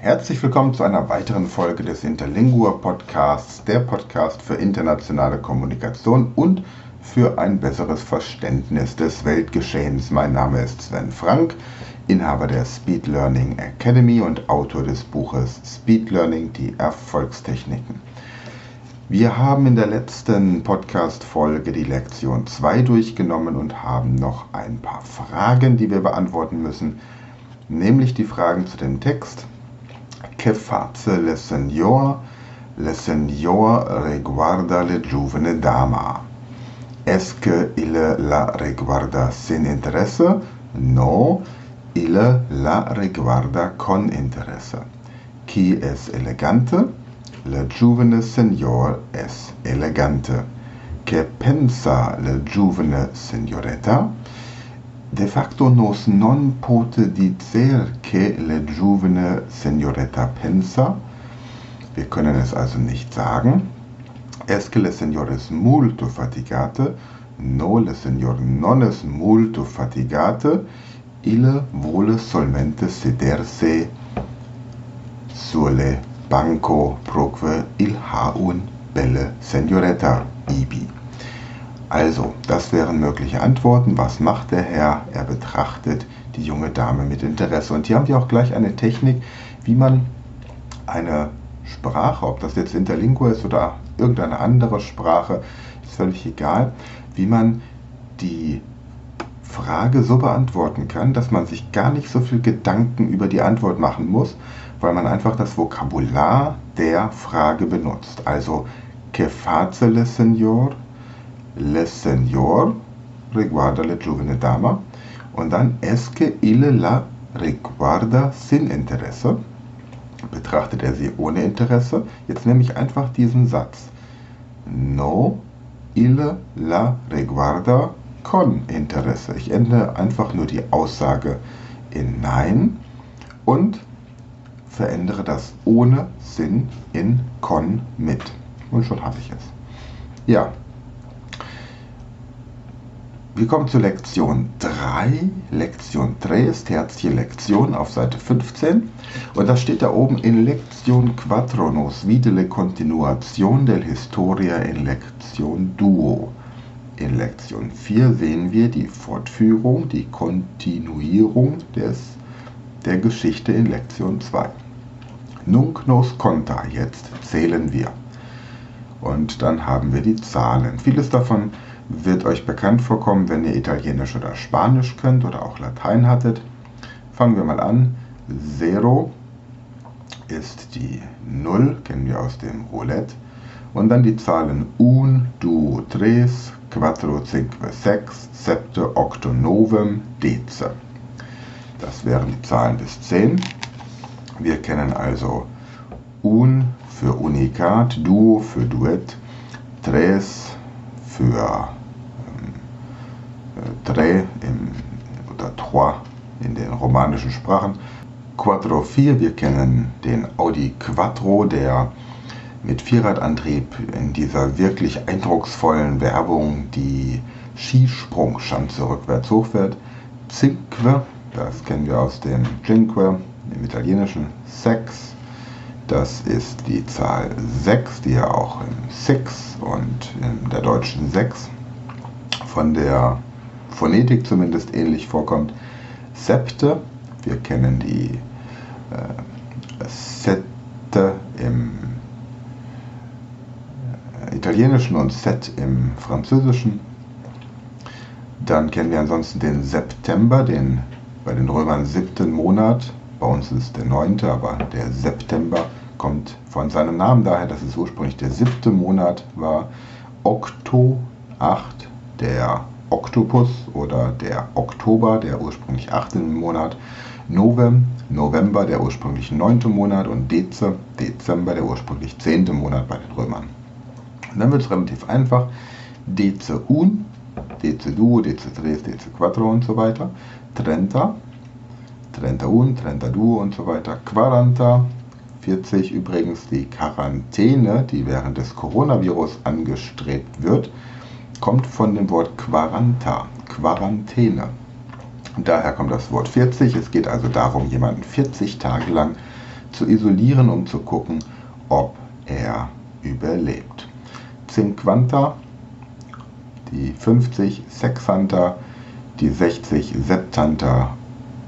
Herzlich willkommen zu einer weiteren Folge des Interlingua Podcasts, der Podcast für internationale Kommunikation und für ein besseres Verständnis des Weltgeschehens. Mein Name ist Sven Frank, Inhaber der Speed Learning Academy und Autor des Buches Speed Learning, die Erfolgstechniken. Wir haben in der letzten Podcast-Folge die Lektion 2 durchgenommen und haben noch ein paar Fragen, die wir beantworten müssen, nämlich die Fragen zu dem Text. Que face le Señor? Le Señor reguarda le giovane dama. Es que il la reguarda sin interesse? No, il la reguarda con interesse. Qui es elegante? Le giovane signor es elegante. Che pensa le giovane signoretta? De facto nos non pote dicer che le giovane signoretta pensa. Wir können es also nicht sagen. Es que le signor es molto fatigate. No, le signor non es molto fatigate. Ille vuole solmente sederse sulle Banco proque il ha un belle Senoretta ibi. Also, das wären mögliche Antworten. Was macht der Herr? Er betrachtet die junge Dame mit Interesse. Und hier haben wir auch gleich eine Technik, wie man eine Sprache, ob das jetzt Interlingua ist oder irgendeine andere Sprache, ist völlig egal, wie man die Frage so beantworten kann, dass man sich gar nicht so viel Gedanken über die Antwort machen muss, weil man einfach das Vokabular der Frage benutzt. Also, que face le señor? Le señor reguarda le giovane dama. Und dann, es que ille la reguarda sin interesse? Betrachtet er sie ohne Interesse? Jetzt nehme ich einfach diesen Satz. No, ille la reguarda con interesse. Ich ändere einfach nur die Aussage in Nein und verändere das ohne Sinn in con mit. Und schon habe ich es. Ja. Wir kommen zu Lektion 3. Lektion 3 ist tertie Lektion auf Seite 15. Und das steht da oben in Lektion 4 nos vide le continuación del historia in Lektion duo. In Lektion 4 sehen wir die Fortführung, die Kontinuierung des, der Geschichte in Lektion 2. Nunc nos conta, jetzt zählen wir. Und dann haben wir die Zahlen. Vieles davon wird euch bekannt vorkommen, wenn ihr Italienisch oder Spanisch könnt oder auch Latein hattet. Fangen wir mal an. Zero ist die 0, kennen wir aus dem Roulette. Und dann die Zahlen 1, 2, 3, 4, 5, 6, 7, 8, 9, 10. Das wären die Zahlen bis 10. Wir kennen also un für Unikat, duo für Duett, tres für tre im, oder trois in den romanischen Sprachen. Quattro 4, wir kennen den Audi Quattro, der mit Vierradantrieb in dieser wirklich eindrucksvollen Werbung die Skisprungschanze rückwärts hochfährt. Cinque, das kennen wir aus dem Cinque, im Italienischen Sex. Das ist die Zahl 6, die ja auch im Six und in der deutschen 6 von der Phonetik zumindest ähnlich vorkommt. Septe, wir kennen die äh, Sette im äh, Italienischen und Set im Französischen. Dann kennen wir ansonsten den September, den bei den Römern siebten Monat bei uns ist der 9., aber der September kommt von seinem Namen daher, dass es ursprünglich der siebte Monat war. Okto 8, der Oktopus oder der Oktober, der ursprünglich achte Monat. Novem, November, der ursprünglich neunte Monat. Und Deze, Dezember, der ursprünglich zehnte Monat bei den Römern. Und dann wird es relativ einfach. Dece un, Dece duo, Dece tres, Dece quattro und so weiter. Trenta, 31, 32 und so weiter. 40, 40 übrigens die Quarantäne, die während des Coronavirus angestrebt wird, kommt von dem Wort Quaranta, Quarantäne. daher kommt das Wort 40. Es geht also darum, jemanden 40 Tage lang zu isolieren, um zu gucken, ob er überlebt. Cinquanta, die 50 Sexanta, die 60 Septanta,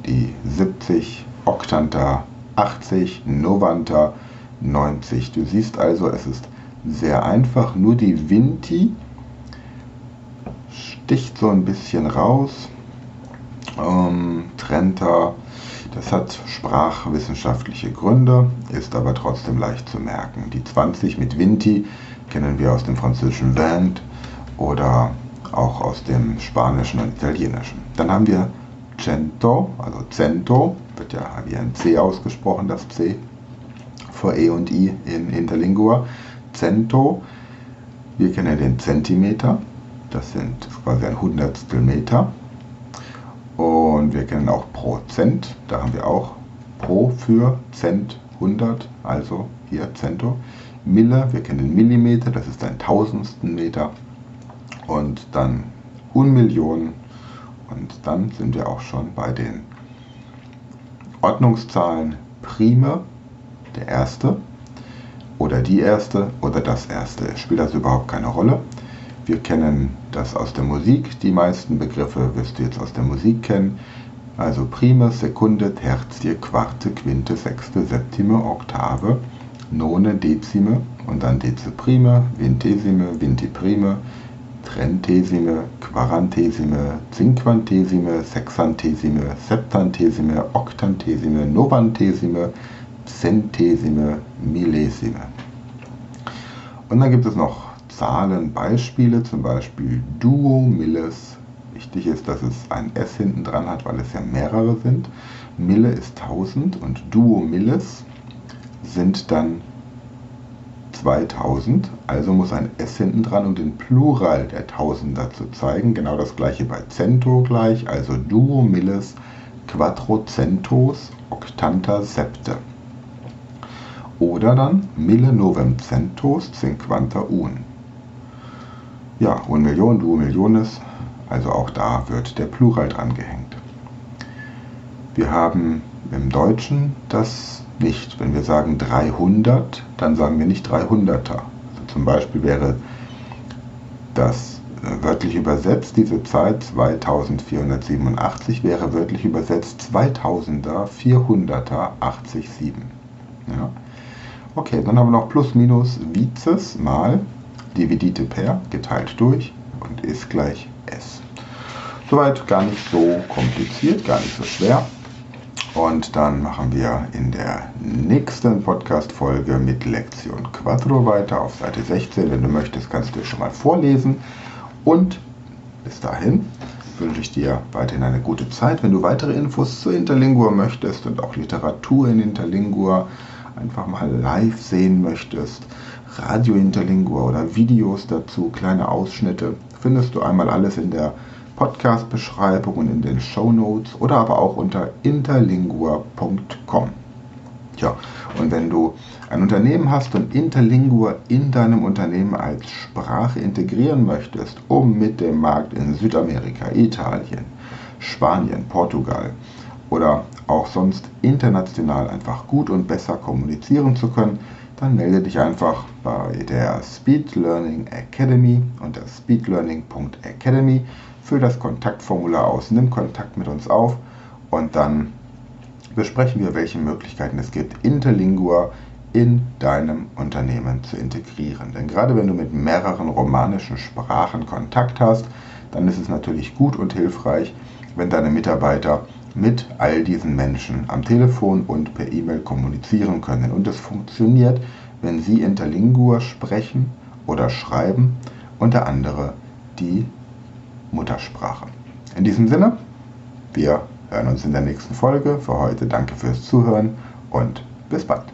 die 70 Oktanta, 80 Novanta, 90. Du siehst also, es ist sehr einfach, nur die Vinti sticht so ein bisschen raus. Ähm, Trenta, das hat sprachwissenschaftliche Gründe, ist aber trotzdem leicht zu merken. Die 20 mit Vinti kennen wir aus dem französischen Vent oder auch aus dem spanischen und italienischen. Dann haben wir Cento, also Cento, wird ja wie ein C ausgesprochen, das C vor E und I in Interlingua. Cento, wir kennen den Zentimeter, das sind quasi ein Hundertstel Meter. Und wir kennen auch Prozent, da haben wir auch Pro für Cent 100, also hier Cento. Mille, wir kennen Millimeter, das ist ein Tausendstel Meter. Und dann Unmillionen. Und dann sind wir auch schon bei den Ordnungszahlen Prime, der erste, oder die erste oder das erste. Spielt das überhaupt keine Rolle. Wir kennen das aus der Musik. Die meisten Begriffe wirst du jetzt aus der Musik kennen. Also Prime, Sekunde, Tertie, Quarte, Quinte, Sechste, Septime, Oktave, None, Dezime und dann Deziprime, Vintesime, Vintiprime, Trentesime, Quarantesime, Cinquantesime, Sexantesime, Septantesime, Oktantesime, Novantesime, Centesime, Millesime. Und dann gibt es noch Zahlenbeispiele, zum Beispiel Duo Milles. Wichtig ist, dass es ein S hinten dran hat, weil es ja mehrere sind. Mille ist 1000 und Duo Milles sind dann 2000. Also muss ein S hinten dran, um den Plural der Tausender zu zeigen. Genau das gleiche bei Cento gleich, also Duo Milles Quattrocentos Octanta Septe. Oder dann Mille Novem Centos Cinquanta Un ja, und Million, du Milliones, also auch da wird der Plural dran gehängt. Wir haben im Deutschen das nicht. Wenn wir sagen 300, dann sagen wir nicht 300er. Also zum Beispiel wäre das äh, wörtlich übersetzt, diese Zeit 2487 wäre wörtlich übersetzt 2000er, 400er, 87. Ja. Okay, dann haben wir noch plus minus Vizes mal Dividite per geteilt durch und ist gleich S. Soweit gar nicht so kompliziert, gar nicht so schwer. Und dann machen wir in der nächsten Podcast-Folge mit Lektion Quattro weiter auf Seite 16. Wenn du möchtest, kannst du schon mal vorlesen. Und bis dahin wünsche ich dir weiterhin eine gute Zeit. Wenn du weitere Infos zu Interlingua möchtest und auch Literatur in Interlingua einfach mal live sehen möchtest, Radio Interlingua oder Videos dazu, kleine Ausschnitte, findest du einmal alles in der Podcast-Beschreibung und in den Show Notes oder aber auch unter interlingua.com. Ja, und wenn du ein Unternehmen hast und Interlingua in deinem Unternehmen als Sprache integrieren möchtest, um mit dem Markt in Südamerika, Italien, Spanien, Portugal oder auch sonst international einfach gut und besser kommunizieren zu können, dann melde dich einfach bei der Speed Learning Academy unter speedlearning.academy, füll das Kontaktformular aus, nimm Kontakt mit uns auf und dann besprechen wir, welche Möglichkeiten es gibt, Interlingua in deinem Unternehmen zu integrieren. Denn gerade wenn du mit mehreren romanischen Sprachen Kontakt hast, dann ist es natürlich gut und hilfreich, wenn deine Mitarbeiter mit all diesen Menschen am Telefon und per E-Mail kommunizieren können. Und es funktioniert, wenn sie Interlingua sprechen oder schreiben und der andere die Muttersprache. In diesem Sinne, wir hören uns in der nächsten Folge. Für heute danke fürs Zuhören und bis bald.